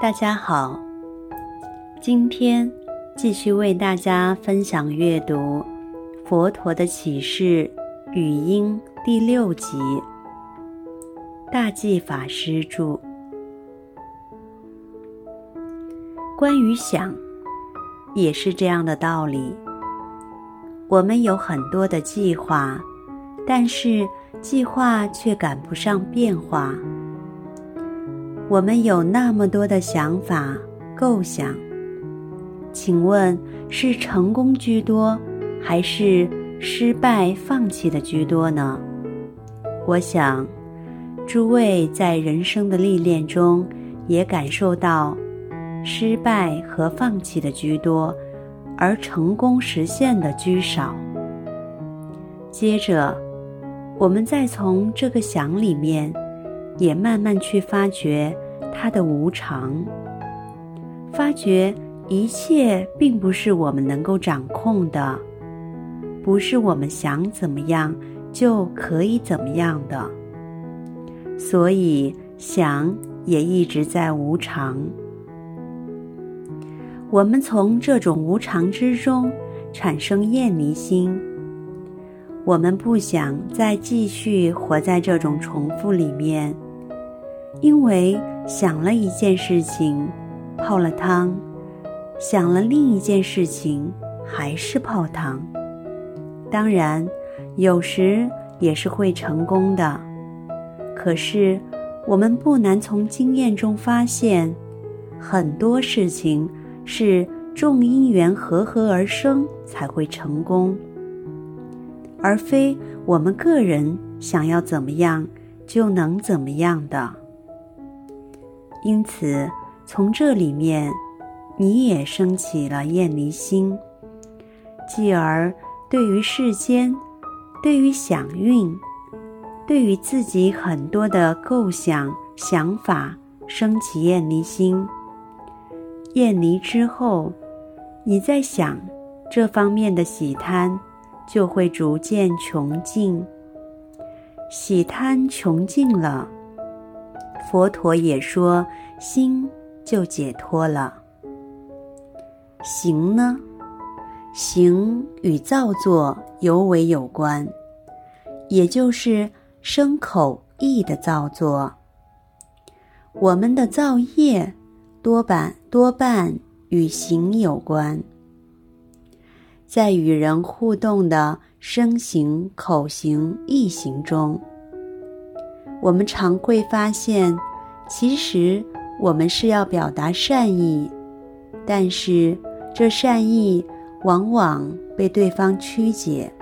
大家好，今天继续为大家分享阅读《佛陀的启示语音》第六集，大寂法师著。关于想，也是这样的道理。我们有很多的计划，但是计划却赶不上变化。我们有那么多的想法、构想，请问是成功居多，还是失败、放弃的居多呢？我想，诸位在人生的历练中也感受到，失败和放弃的居多，而成功实现的居少。接着，我们再从这个想里面。也慢慢去发觉它的无常，发觉一切并不是我们能够掌控的，不是我们想怎么样就可以怎么样的，所以想也一直在无常。我们从这种无常之中产生厌离心，我们不想再继续活在这种重复里面。因为想了一件事情，泡了汤；想了另一件事情，还是泡汤。当然，有时也是会成功的。可是，我们不难从经验中发现，很多事情是众因缘和合而生才会成功，而非我们个人想要怎么样就能怎么样的。因此，从这里面，你也生起了厌离心，继而对于世间，对于想蕴，对于自己很多的构想、想法，生起厌离心。厌离之后，你在想这方面的喜贪，就会逐渐穷尽。喜贪穷尽了。佛陀也说，心就解脱了。行呢？行与造作尤为有关，也就是身口意的造作。我们的造业多半多半与行有关，在与人互动的身行、口行、意行中。我们常会发现，其实我们是要表达善意，但是这善意往往被对方曲解，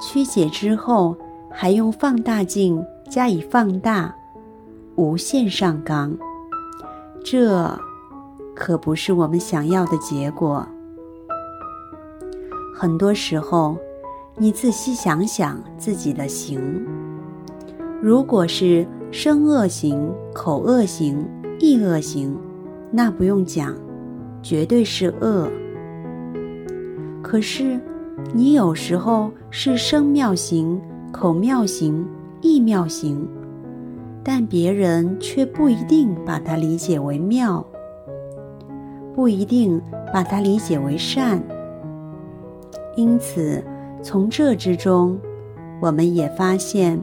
曲解之后还用放大镜加以放大，无限上纲，这可不是我们想要的结果。很多时候，你仔细想想自己的行。如果是生恶行、口恶行、意恶行，那不用讲，绝对是恶。可是，你有时候是生妙行、口妙行、意妙行，但别人却不一定把它理解为妙，不一定把它理解为善。因此，从这之中，我们也发现。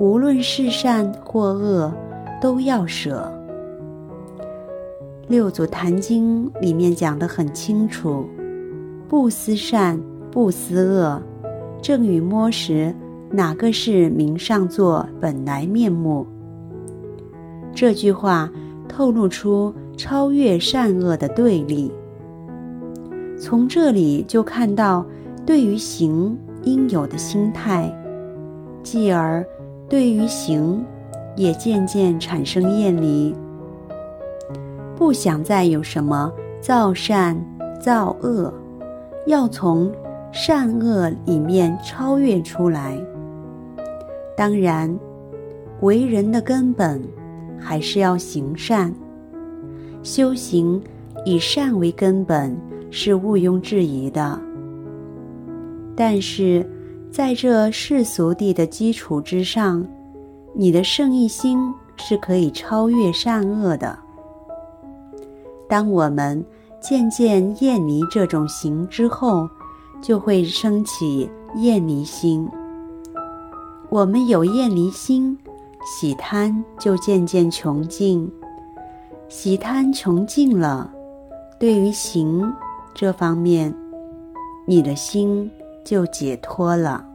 无论是善或恶，都要舍。六祖坛经里面讲得很清楚：不思善，不思恶，正与摸时，哪个是明上座本来面目？这句话透露出超越善恶的对立。从这里就看到对于行应有的心态，继而。对于行，也渐渐产生厌离，不想再有什么造善造恶，要从善恶里面超越出来。当然，为人的根本还是要行善，修行以善为根本是毋庸置疑的。但是，在这世俗地的基础之上，你的圣意心是可以超越善恶的。当我们渐渐厌离这种行之后，就会升起厌离心。我们有厌离心，喜贪就渐渐穷尽。喜贪穷尽了，对于行这方面，你的心就解脱了。